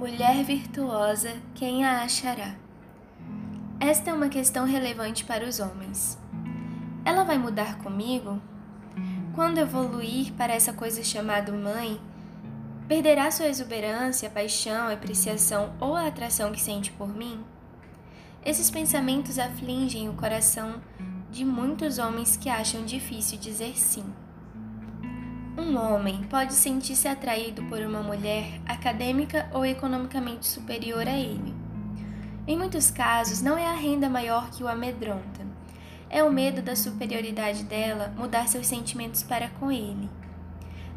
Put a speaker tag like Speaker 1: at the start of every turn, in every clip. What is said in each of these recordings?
Speaker 1: Mulher virtuosa, quem a achará? Esta é uma questão relevante para os homens. Ela vai mudar comigo? Quando evoluir para essa coisa chamada mãe, perderá sua exuberância, paixão, apreciação ou a atração que sente por mim? Esses pensamentos afligem o coração de muitos homens que acham difícil dizer sim. Um homem pode sentir-se atraído por uma mulher acadêmica ou economicamente superior a ele. Em muitos casos, não é a renda maior que o amedronta. É o medo da superioridade dela mudar seus sentimentos para com ele.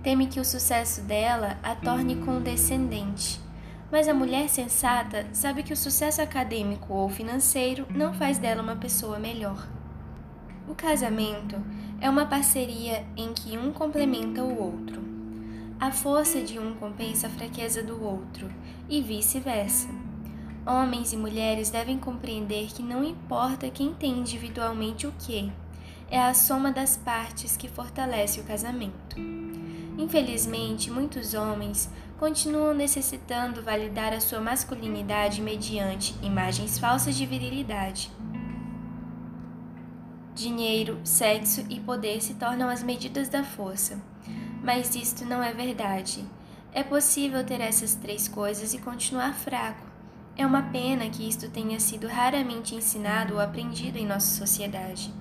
Speaker 1: Teme que o sucesso dela a torne condescendente. Mas a mulher sensata sabe que o sucesso acadêmico ou financeiro não faz dela uma pessoa melhor. O casamento é uma parceria em que um complementa o outro. A força de um compensa a fraqueza do outro e vice-versa. Homens e mulheres devem compreender que não importa quem tem individualmente o que, é a soma das partes que fortalece o casamento. Infelizmente, muitos homens continuam necessitando validar a sua masculinidade mediante imagens falsas de virilidade Dinheiro, sexo e poder se tornam as medidas da força. Mas isto não é verdade. É possível ter essas três coisas e continuar fraco. É uma pena que isto tenha sido raramente ensinado ou aprendido em nossa sociedade.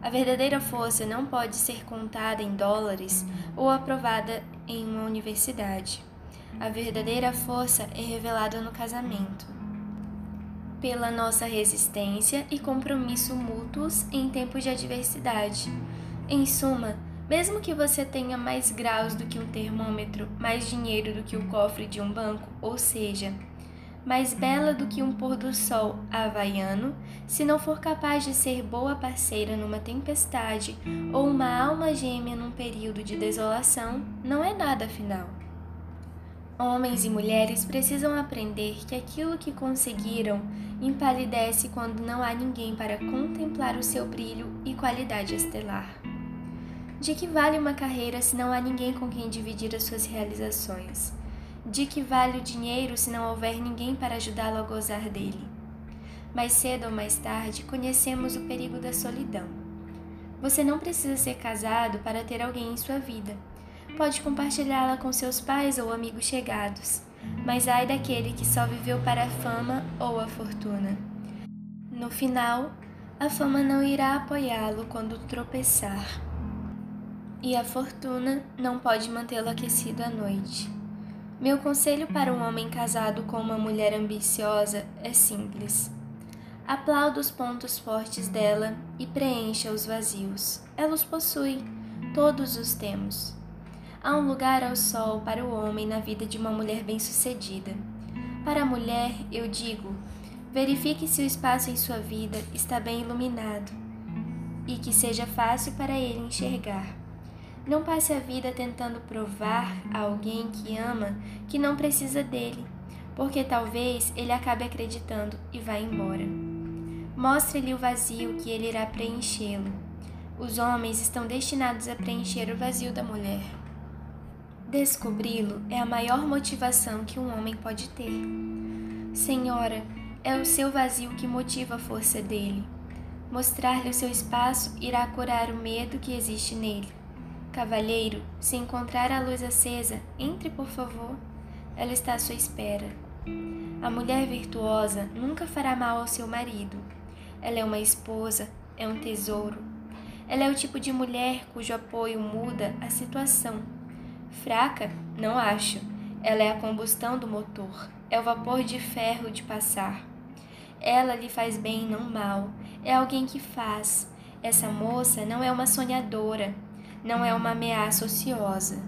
Speaker 1: A verdadeira força não pode ser contada em dólares ou aprovada em uma universidade. A verdadeira força é revelada no casamento pela nossa resistência e compromisso mútuos em tempos de adversidade. Em suma, mesmo que você tenha mais graus do que um termômetro, mais dinheiro do que o cofre de um banco, ou seja, mais bela do que um pôr do sol havaiano, se não for capaz de ser boa parceira numa tempestade ou uma alma gêmea num período de desolação, não é nada afinal. Homens e mulheres precisam aprender que aquilo que conseguiram empalidece quando não há ninguém para contemplar o seu brilho e qualidade estelar. De que vale uma carreira se não há ninguém com quem dividir as suas realizações? De que vale o dinheiro se não houver ninguém para ajudá-lo a gozar dele? Mais cedo ou mais tarde, conhecemos o perigo da solidão. Você não precisa ser casado para ter alguém em sua vida pode compartilhá-la com seus pais ou amigos chegados, mas ai daquele que só viveu para a fama ou a fortuna. No final, a fama não irá apoiá-lo quando tropeçar, e a fortuna não pode mantê-lo aquecido à noite. Meu conselho para um homem casado com uma mulher ambiciosa é simples. Aplauda os pontos fortes dela e preencha os vazios. Ela os possui, todos os temos. Há um lugar ao sol para o homem na vida de uma mulher bem-sucedida. Para a mulher, eu digo: verifique se o espaço em sua vida está bem iluminado e que seja fácil para ele enxergar. Não passe a vida tentando provar a alguém que ama que não precisa dele, porque talvez ele acabe acreditando e vá embora. Mostre-lhe o vazio que ele irá preenchê-lo. Os homens estão destinados a preencher o vazio da mulher. Descobri-lo é a maior motivação que um homem pode ter. Senhora, é o seu vazio que motiva a força dele. Mostrar-lhe o seu espaço irá curar o medo que existe nele. Cavalheiro, se encontrar a luz acesa, entre por favor. Ela está à sua espera. A mulher virtuosa nunca fará mal ao seu marido. Ela é uma esposa, é um tesouro. Ela é o tipo de mulher cujo apoio muda a situação Fraca? Não acho. Ela é a combustão do motor, é o vapor de ferro de passar. Ela lhe faz bem, não mal. É alguém que faz. Essa moça não é uma sonhadora, não é uma ameaça ociosa.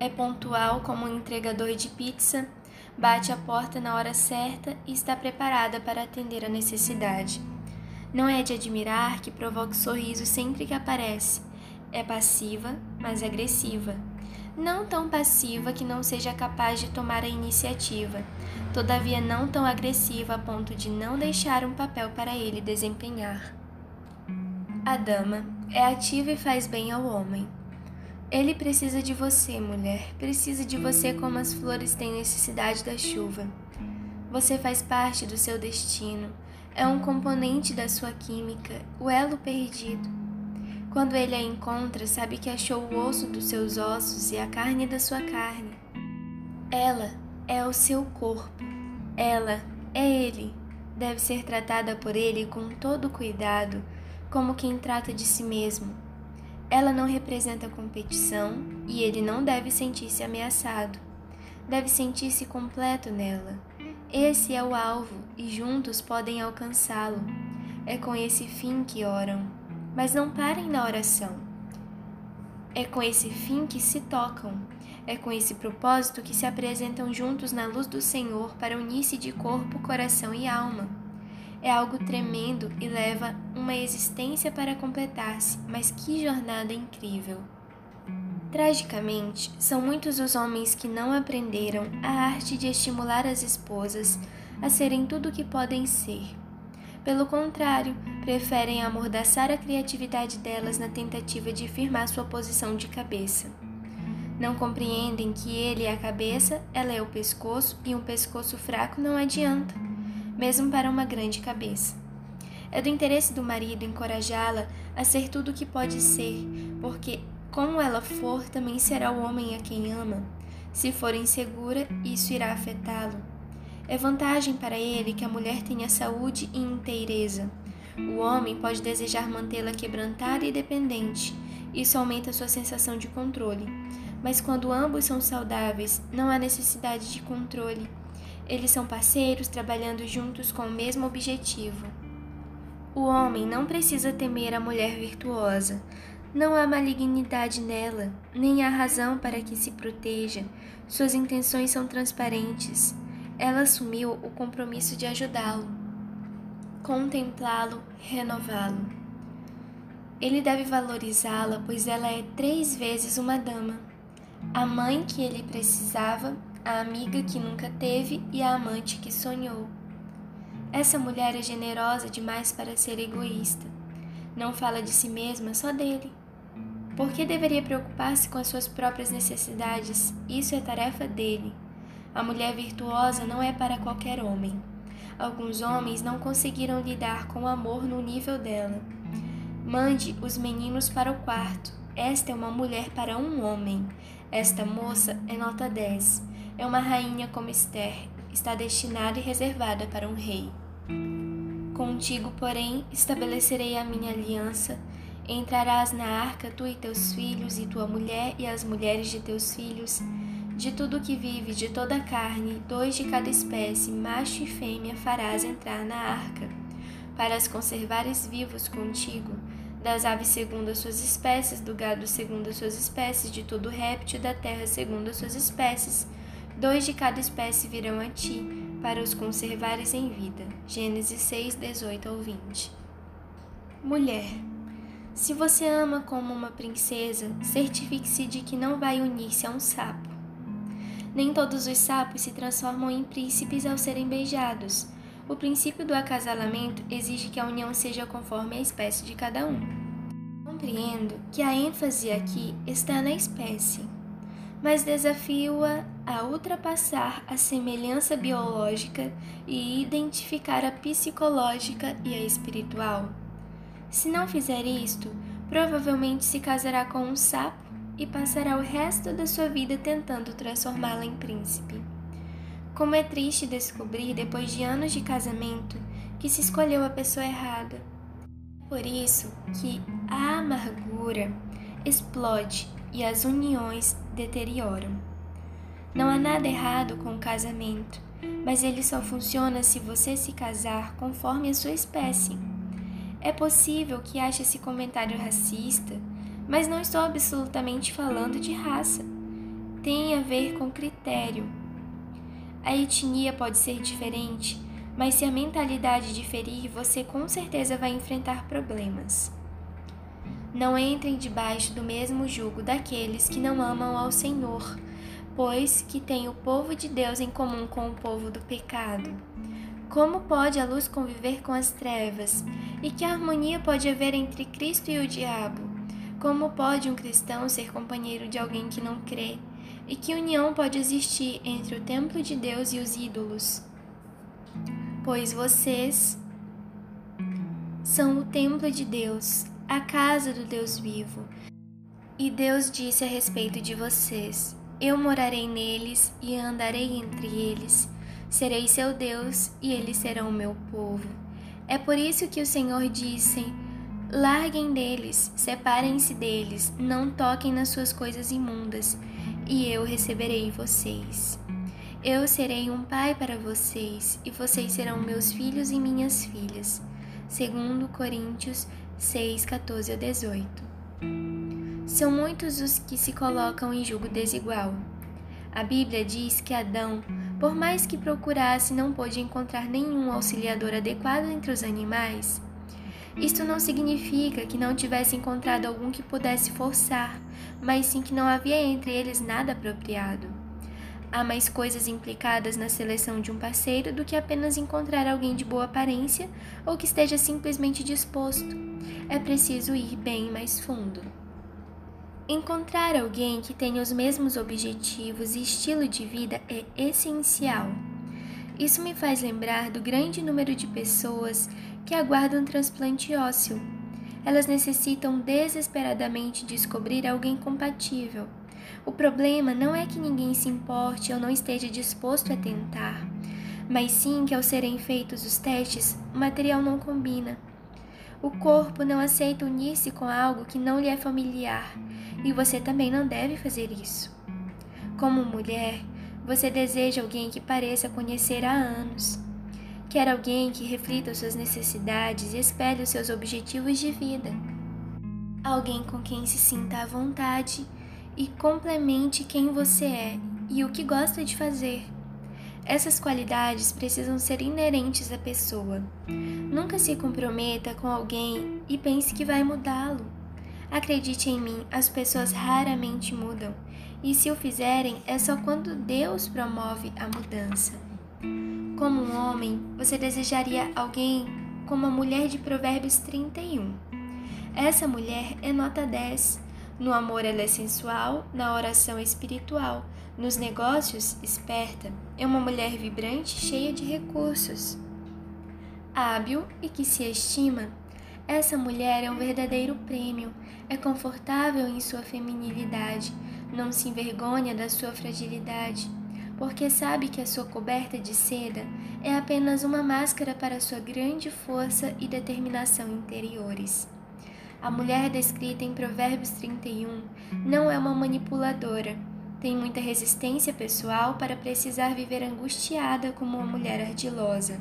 Speaker 1: É pontual como um entregador de pizza, bate a porta na hora certa e está preparada para atender a necessidade. Não é de admirar que provoque sorriso sempre que aparece. É passiva, mas agressiva. Não tão passiva que não seja capaz de tomar a iniciativa, todavia não tão agressiva a ponto de não deixar um papel para ele desempenhar. A dama é ativa e faz bem ao homem. Ele precisa de você, mulher. Precisa de você como as flores têm necessidade da chuva. Você faz parte do seu destino. É um componente da sua química, o elo perdido. Quando ele a encontra, sabe que achou o osso dos seus ossos e a carne da sua carne. Ela é o seu corpo. Ela é ele. Deve ser tratada por ele com todo cuidado, como quem trata de si mesmo ela não representa competição e ele não deve sentir-se ameaçado. Deve sentir-se completo nela. Esse é o alvo e juntos podem alcançá-lo. É com esse fim que oram, mas não parem na oração. É com esse fim que se tocam. É com esse propósito que se apresentam juntos na luz do Senhor para unir-se de corpo, coração e alma é algo tremendo e leva uma existência para completar-se, mas que jornada incrível! Tragicamente, são muitos os homens que não aprenderam a arte de estimular as esposas a serem tudo o que podem ser. Pelo contrário, preferem amordaçar a criatividade delas na tentativa de firmar sua posição de cabeça. Não compreendem que ele é a cabeça, ela é o pescoço e um pescoço fraco não adianta mesmo para uma grande cabeça. É do interesse do marido encorajá-la a ser tudo o que pode ser, porque, como ela for, também será o homem a quem ama. Se for insegura, isso irá afetá-lo. É vantagem para ele que a mulher tenha saúde e inteireza. O homem pode desejar mantê-la quebrantada e dependente. Isso aumenta sua sensação de controle. Mas quando ambos são saudáveis, não há necessidade de controle. Eles são parceiros trabalhando juntos com o mesmo objetivo. O homem não precisa temer a mulher virtuosa. Não há malignidade nela, nem há razão para que se proteja. Suas intenções são transparentes. Ela assumiu o compromisso de ajudá-lo, contemplá-lo, renová-lo. Ele deve valorizá-la, pois ela é três vezes uma dama, a mãe que ele precisava a amiga que nunca teve e a amante que sonhou. Essa mulher é generosa demais para ser egoísta. Não fala de si mesma, só dele. Por que deveria preocupar-se com as suas próprias necessidades? Isso é tarefa dele. A mulher virtuosa não é para qualquer homem. Alguns homens não conseguiram lidar com o amor no nível dela. Mande os meninos para o quarto. Esta é uma mulher para um homem. Esta moça é nota 10 é uma rainha como Esther, está destinada e reservada para um rei. Contigo, porém, estabelecerei a minha aliança. Entrarás na arca tu e teus filhos, e tua mulher e as mulheres de teus filhos. De tudo que vive, de toda a carne, dois de cada espécie, macho e fêmea, farás entrar na arca, para as conservares vivos contigo, das aves segundo as suas espécies, do gado segundo as suas espécies, de todo réptil da terra segundo as suas espécies, Dois de cada espécie virão a ti, para os conservares em vida. Gênesis 6, 18 ao 20. Mulher, se você ama como uma princesa, certifique-se de que não vai unir-se a um sapo. Nem todos os sapos se transformam em príncipes ao serem beijados. O princípio do acasalamento exige que a união seja conforme a espécie de cada um. Compreendo que a ênfase aqui está na espécie mas desafio-a a ultrapassar a semelhança biológica e identificar a psicológica e a espiritual. Se não fizer isto, provavelmente se casará com um sapo e passará o resto da sua vida tentando transformá-la em príncipe. Como é triste descobrir, depois de anos de casamento, que se escolheu a pessoa errada. Por isso que a amargura explode e as uniões deterioram. Não há nada errado com o casamento, mas ele só funciona se você se casar conforme a sua espécie. É possível que ache esse comentário racista, mas não estou absolutamente falando de raça. Tem a ver com critério. A etnia pode ser diferente, mas se a mentalidade diferir, você com certeza vai enfrentar problemas. Não entrem debaixo do mesmo jugo daqueles que não amam ao Senhor, pois que tem o povo de Deus em comum com o povo do pecado. Como pode a luz conviver com as trevas? E que harmonia pode haver entre Cristo e o diabo? Como pode um cristão ser companheiro de alguém que não crê? E que união pode existir entre o templo de Deus e os ídolos? Pois vocês são o templo de Deus, a casa do Deus vivo. E Deus disse a respeito de vocês: Eu morarei neles e andarei entre eles. Serei seu Deus e eles serão meu povo. É por isso que o Senhor disse: Larguem deles, separem-se deles, não toquem nas suas coisas imundas, e eu receberei vocês. Eu serei um pai para vocês, e vocês serão meus filhos e minhas filhas segundo Coríntios 6, 14 a 18. São muitos os que se colocam em julgo desigual. A Bíblia diz que Adão, por mais que procurasse, não pôde encontrar nenhum auxiliador adequado entre os animais. Isto não significa que não tivesse encontrado algum que pudesse forçar, mas sim que não havia entre eles nada apropriado. Há mais coisas implicadas na seleção de um parceiro do que apenas encontrar alguém de boa aparência ou que esteja simplesmente disposto. É preciso ir bem mais fundo. Encontrar alguém que tenha os mesmos objetivos e estilo de vida é essencial. Isso me faz lembrar do grande número de pessoas que aguardam transplante ósseo. Elas necessitam desesperadamente descobrir alguém compatível o problema não é que ninguém se importe ou não esteja disposto a tentar, mas sim que ao serem feitos os testes, o material não combina. O corpo não aceita unir-se com algo que não lhe é familiar, e você também não deve fazer isso. Como mulher, você deseja alguém que pareça conhecer há anos. Quer alguém que reflita suas necessidades e espelhe os seus objetivos de vida. Alguém com quem se sinta à vontade e complemente quem você é e o que gosta de fazer. Essas qualidades precisam ser inerentes à pessoa. Nunca se comprometa com alguém e pense que vai mudá-lo. Acredite em mim, as pessoas raramente mudam, e se o fizerem é só quando Deus promove a mudança. Como um homem, você desejaria alguém como a mulher de Provérbios 31. Essa mulher é nota 10 no amor ela é sensual, na oração é espiritual, nos negócios, esperta, é uma mulher vibrante, cheia de recursos. Hábil e que se estima, essa mulher é um verdadeiro prêmio, é confortável em sua feminilidade, não se envergonha da sua fragilidade, porque sabe que a sua coberta de seda é apenas uma máscara para sua grande força e determinação interiores. A mulher descrita em Provérbios 31 não é uma manipuladora. Tem muita resistência pessoal para precisar viver angustiada como uma mulher ardilosa.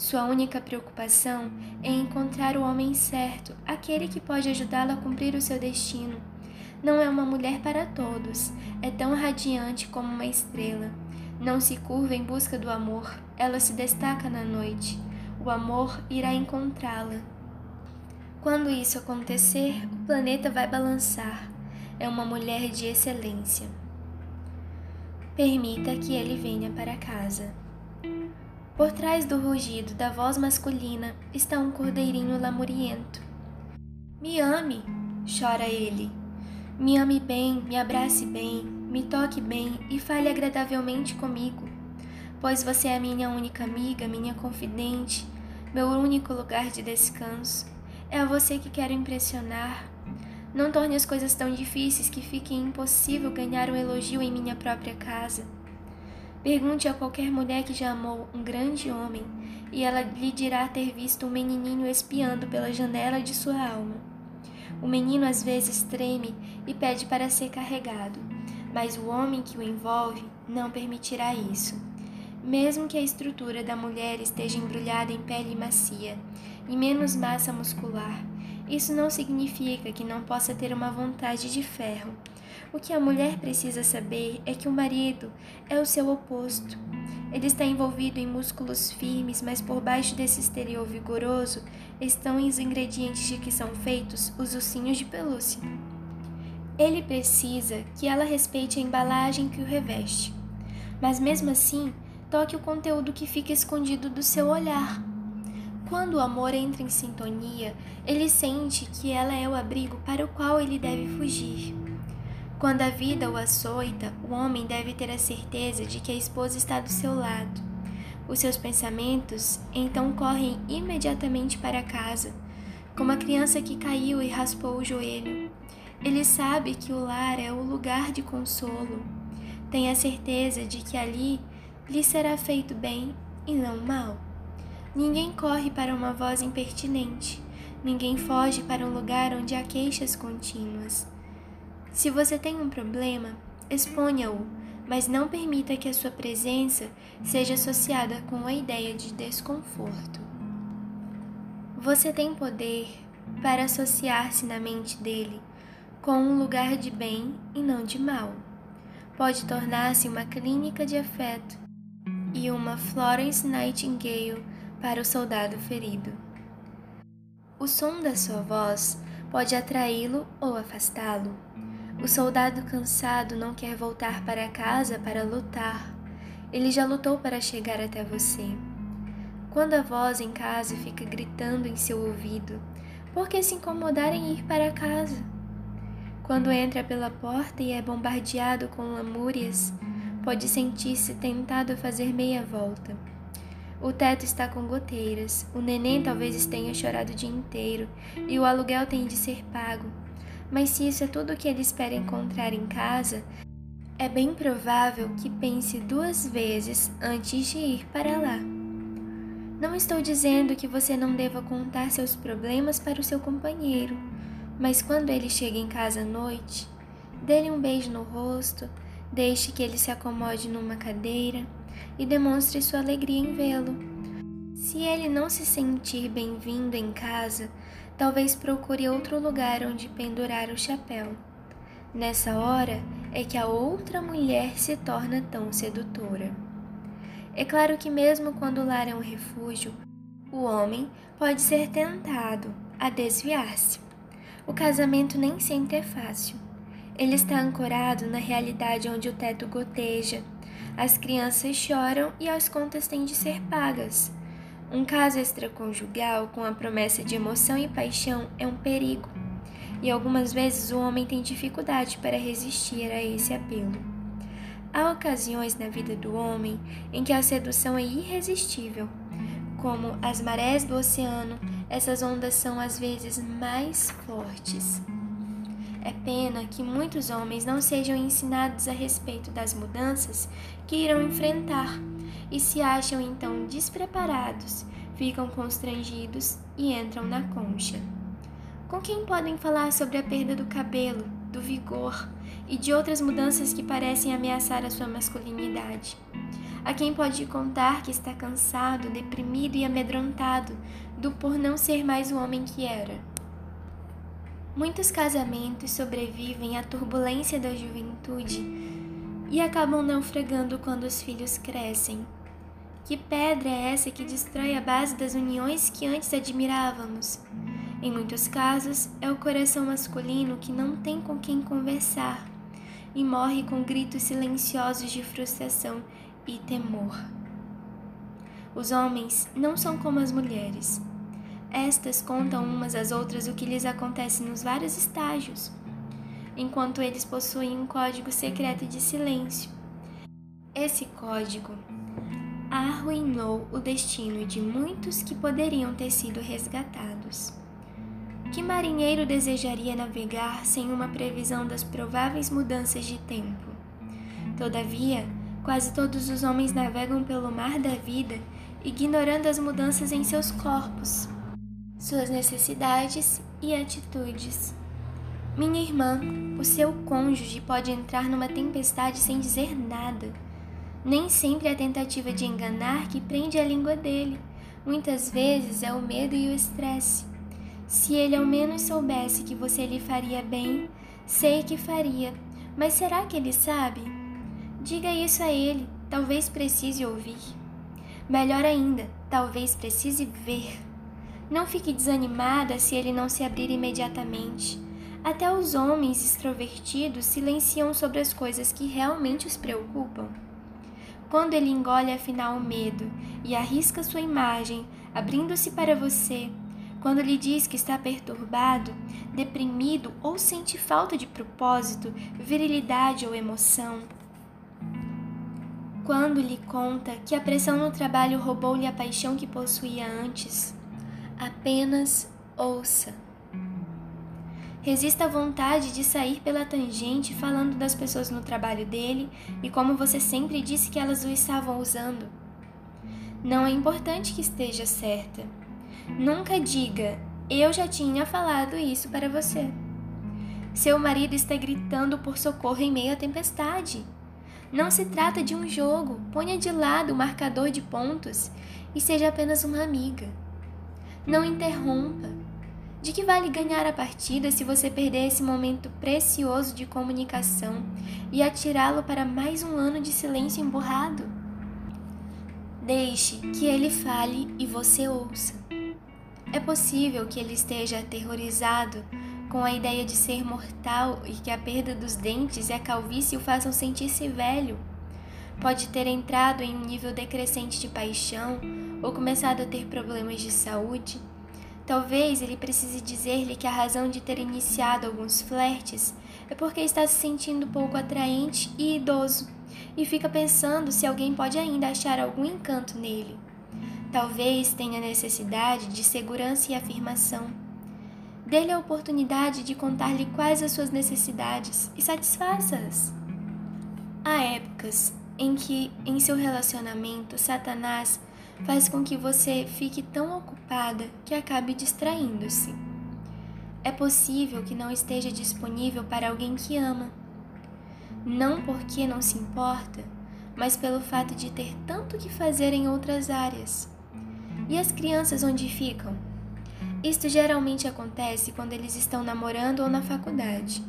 Speaker 1: Sua única preocupação é encontrar o homem certo, aquele que pode ajudá-la a cumprir o seu destino. Não é uma mulher para todos, é tão radiante como uma estrela. Não se curva em busca do amor, ela se destaca na noite. O amor irá encontrá-la. Quando isso acontecer, o planeta vai balançar. É uma mulher de excelência. Permita que ele venha para casa. Por trás do rugido da voz masculina está um cordeirinho lamuriento. Me ame, chora ele. Me ame bem, me abrace bem, me toque bem e fale agradavelmente comigo, pois você é minha única amiga, minha confidente, meu único lugar de descanso. É a você que quero impressionar. Não torne as coisas tão difíceis que fique impossível ganhar um elogio em minha própria casa. Pergunte a qualquer mulher que já amou um grande homem e ela lhe dirá ter visto um menininho espiando pela janela de sua alma. O menino às vezes treme e pede para ser carregado, mas o homem que o envolve não permitirá isso. Mesmo que a estrutura da mulher esteja embrulhada em pele macia e menos massa muscular, isso não significa que não possa ter uma vontade de ferro. O que a mulher precisa saber é que o marido é o seu oposto. Ele está envolvido em músculos firmes, mas por baixo desse exterior vigoroso estão os ingredientes de que são feitos os ossinhos de pelúcia. Ele precisa que ela respeite a embalagem que o reveste. Mas mesmo assim, toque o conteúdo que fica escondido do seu olhar. Quando o amor entra em sintonia, ele sente que ela é o abrigo para o qual ele deve fugir. Quando a vida o açoita, o homem deve ter a certeza de que a esposa está do seu lado. Os seus pensamentos então correm imediatamente para casa, como a criança que caiu e raspou o joelho. Ele sabe que o lar é o lugar de consolo. Tem a certeza de que ali lhe será feito bem e não mal. Ninguém corre para uma voz impertinente. Ninguém foge para um lugar onde há queixas contínuas. Se você tem um problema, exponha-o, mas não permita que a sua presença seja associada com a ideia de desconforto. Você tem poder para associar-se na mente dele com um lugar de bem e não de mal. Pode tornar-se uma clínica de afeto e uma Florence Nightingale para o soldado ferido. O som da sua voz pode atraí-lo ou afastá-lo. O soldado cansado não quer voltar para casa para lutar. Ele já lutou para chegar até você. Quando a voz em casa fica gritando em seu ouvido, por que se incomodar em ir para casa? Quando entra pela porta e é bombardeado com lamúrias, pode sentir-se tentado a fazer meia volta. O teto está com goteiras, o neném talvez tenha chorado o dia inteiro e o aluguel tem de ser pago. Mas se isso é tudo o que ele espera encontrar em casa, é bem provável que pense duas vezes antes de ir para lá. Não estou dizendo que você não deva contar seus problemas para o seu companheiro, mas quando ele chega em casa à noite, dê-lhe um beijo no rosto, deixe que ele se acomode numa cadeira e demonstre sua alegria em vê-lo. Se ele não se sentir bem-vindo em casa, talvez procure outro lugar onde pendurar o chapéu. Nessa hora é que a outra mulher se torna tão sedutora. É claro que, mesmo quando o lar é um refúgio, o homem pode ser tentado a desviar-se. O casamento nem sempre é fácil. Ele está ancorado na realidade onde o teto goteja, as crianças choram e as contas têm de ser pagas. Um caso extraconjugal com a promessa de emoção e paixão é um perigo, e algumas vezes o homem tem dificuldade para resistir a esse apelo. Há ocasiões na vida do homem em que a sedução é irresistível. Como as marés do oceano, essas ondas são às vezes mais fortes. É pena que muitos homens não sejam ensinados a respeito das mudanças que irão enfrentar e se acham então despreparados, ficam constrangidos e entram na concha. Com quem podem falar sobre a perda do cabelo, do vigor e de outras mudanças que parecem ameaçar a sua masculinidade? A quem pode contar que está cansado, deprimido e amedrontado do por não ser mais o homem que era? Muitos casamentos sobrevivem à turbulência da juventude e acabam naufragando quando os filhos crescem. Que pedra é essa que destrói a base das uniões que antes admirávamos? Em muitos casos, é o coração masculino que não tem com quem conversar e morre com gritos silenciosos de frustração e temor. Os homens não são como as mulheres. Estas contam umas às outras o que lhes acontece nos vários estágios, enquanto eles possuem um código secreto de silêncio. Esse código arruinou o destino de muitos que poderiam ter sido resgatados. Que marinheiro desejaria navegar sem uma previsão das prováveis mudanças de tempo? Todavia, quase todos os homens navegam pelo mar da vida, ignorando as mudanças em seus corpos suas necessidades e atitudes. Minha irmã, o seu cônjuge pode entrar numa tempestade sem dizer nada. Nem sempre é a tentativa de enganar que prende a língua dele. Muitas vezes é o medo e o estresse. Se ele ao menos soubesse que você lhe faria bem, sei que faria. Mas será que ele sabe? Diga isso a ele, talvez precise ouvir. Melhor ainda, talvez precise ver. Não fique desanimada se ele não se abrir imediatamente. Até os homens extrovertidos silenciam sobre as coisas que realmente os preocupam. Quando ele engole afinal o medo e arrisca sua imagem abrindo-se para você, quando lhe diz que está perturbado, deprimido ou sente falta de propósito, virilidade ou emoção. Quando lhe conta que a pressão no trabalho roubou-lhe a paixão que possuía antes, apenas ouça. Resista à vontade de sair pela tangente falando das pessoas no trabalho dele e como você sempre disse que elas o estavam usando. Não é importante que esteja certa. Nunca diga, eu já tinha falado isso para você. Seu marido está gritando por socorro em meio à tempestade. Não se trata de um jogo, ponha de lado o marcador de pontos e seja apenas uma amiga. Não interrompa. De que vale ganhar a partida se você perder esse momento precioso de comunicação e atirá-lo para mais um ano de silêncio emburrado? Deixe que ele fale e você ouça. É possível que ele esteja aterrorizado com a ideia de ser mortal e que a perda dos dentes e a calvície o façam sentir-se velho. Pode ter entrado em um nível decrescente de paixão ou começado a ter problemas de saúde Talvez ele precise dizer-lhe que a razão de ter iniciado alguns flertes é porque está se sentindo pouco atraente e idoso e fica pensando se alguém pode ainda achar algum encanto nele. Talvez tenha necessidade de segurança e afirmação. Dê-lhe a oportunidade de contar-lhe quais as suas necessidades e satisfaça-as. Há épocas em que, em seu relacionamento, Satanás faz com que você fique tão ocupada que acabe distraindo-se. É possível que não esteja disponível para alguém que ama. Não porque não se importa, mas pelo fato de ter tanto que fazer em outras áreas. E as crianças onde ficam? Isto geralmente acontece quando eles estão namorando ou na faculdade.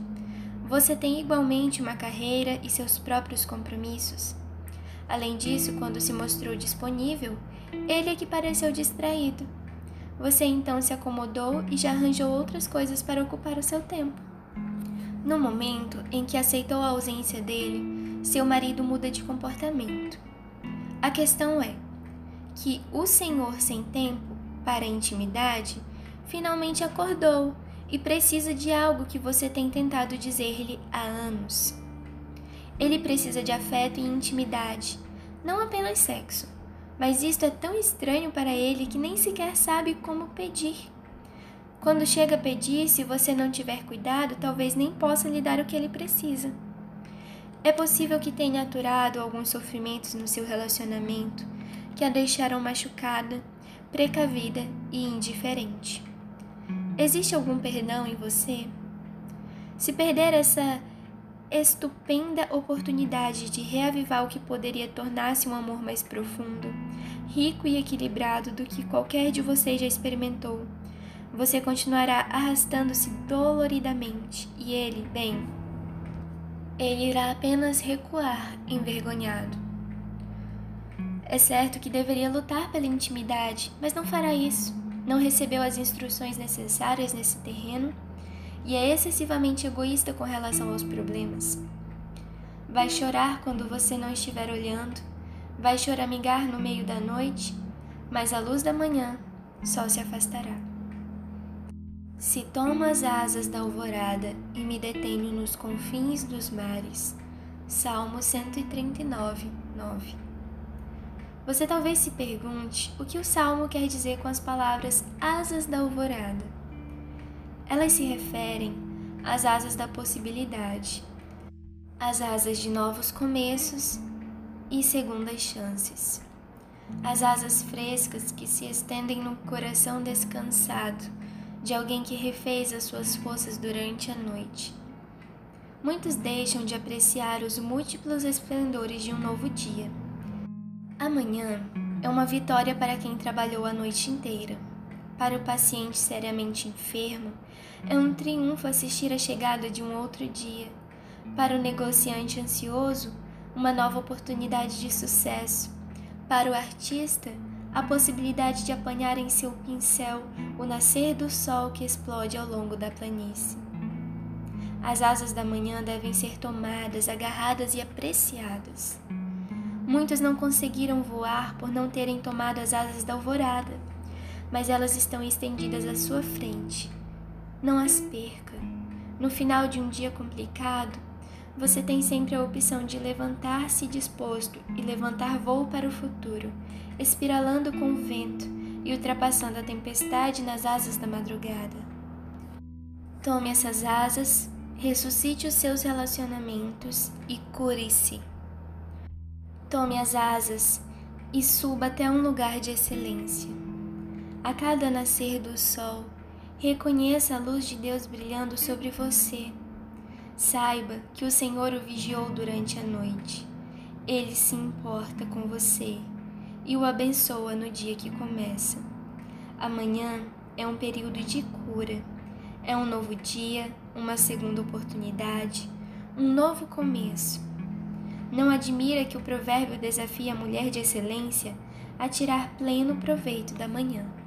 Speaker 1: Você tem igualmente uma carreira e seus próprios compromissos. Além disso, quando se mostrou disponível, ele é que pareceu distraído. Você então se acomodou e já arranjou outras coisas para ocupar o seu tempo. No momento em que aceitou a ausência dele, seu marido muda de comportamento. A questão é que o senhor sem tempo para a intimidade finalmente acordou e precisa de algo que você tem tentado dizer-lhe há anos. Ele precisa de afeto e intimidade, não apenas sexo mas isto é tão estranho para ele que nem sequer sabe como pedir. Quando chega a pedir, se você não tiver cuidado, talvez nem possa lhe dar o que ele precisa. É possível que tenha aturado alguns sofrimentos no seu relacionamento que a deixaram machucada, precavida e indiferente. Existe algum perdão em você? Se perder essa estupenda oportunidade de reavivar o que poderia tornar-se um amor mais profundo, rico e equilibrado do que qualquer de vocês já experimentou. Você continuará arrastando-se doloridamente e ele, bem, ele irá apenas recuar envergonhado. É certo que deveria lutar pela intimidade, mas não fará isso. Não recebeu as instruções necessárias nesse terreno e é excessivamente egoísta com relação aos problemas. Vai chorar quando você não estiver olhando, vai choramingar no meio da noite, mas a luz da manhã só se afastará. Se tomo as asas da alvorada e me detenho nos confins dos mares. Salmo 139, 9. Você talvez se pergunte o que o salmo quer dizer com as palavras asas da alvorada. Elas se referem às asas da possibilidade, às asas de novos começos e segundas chances, as asas frescas que se estendem no coração descansado de alguém que refez as suas forças durante a noite. Muitos deixam de apreciar os múltiplos esplendores de um novo dia. Amanhã é uma vitória para quem trabalhou a noite inteira para o paciente seriamente enfermo, é um triunfo assistir a chegada de um outro dia. Para o negociante ansioso, uma nova oportunidade de sucesso. Para o artista, a possibilidade de apanhar em seu pincel o nascer do sol que explode ao longo da planície. As asas da manhã devem ser tomadas, agarradas e apreciadas. Muitos não conseguiram voar por não terem tomado as asas da alvorada mas elas estão estendidas à sua frente. Não as perca. No final de um dia complicado, você tem sempre a opção de levantar-se disposto e levantar voo para o futuro, espiralando com o vento e ultrapassando a tempestade nas asas da madrugada. Tome essas asas, ressuscite os seus relacionamentos e cure-se. Tome as asas e suba até um lugar de excelência. A cada nascer do sol, reconheça a luz de Deus brilhando sobre você. Saiba que o Senhor o vigiou durante a noite. Ele se importa com você e o abençoa no dia que começa. Amanhã é um período de cura. É um novo dia, uma segunda oportunidade, um novo começo. Não admira que o provérbio desafie a mulher de excelência a tirar pleno proveito da manhã.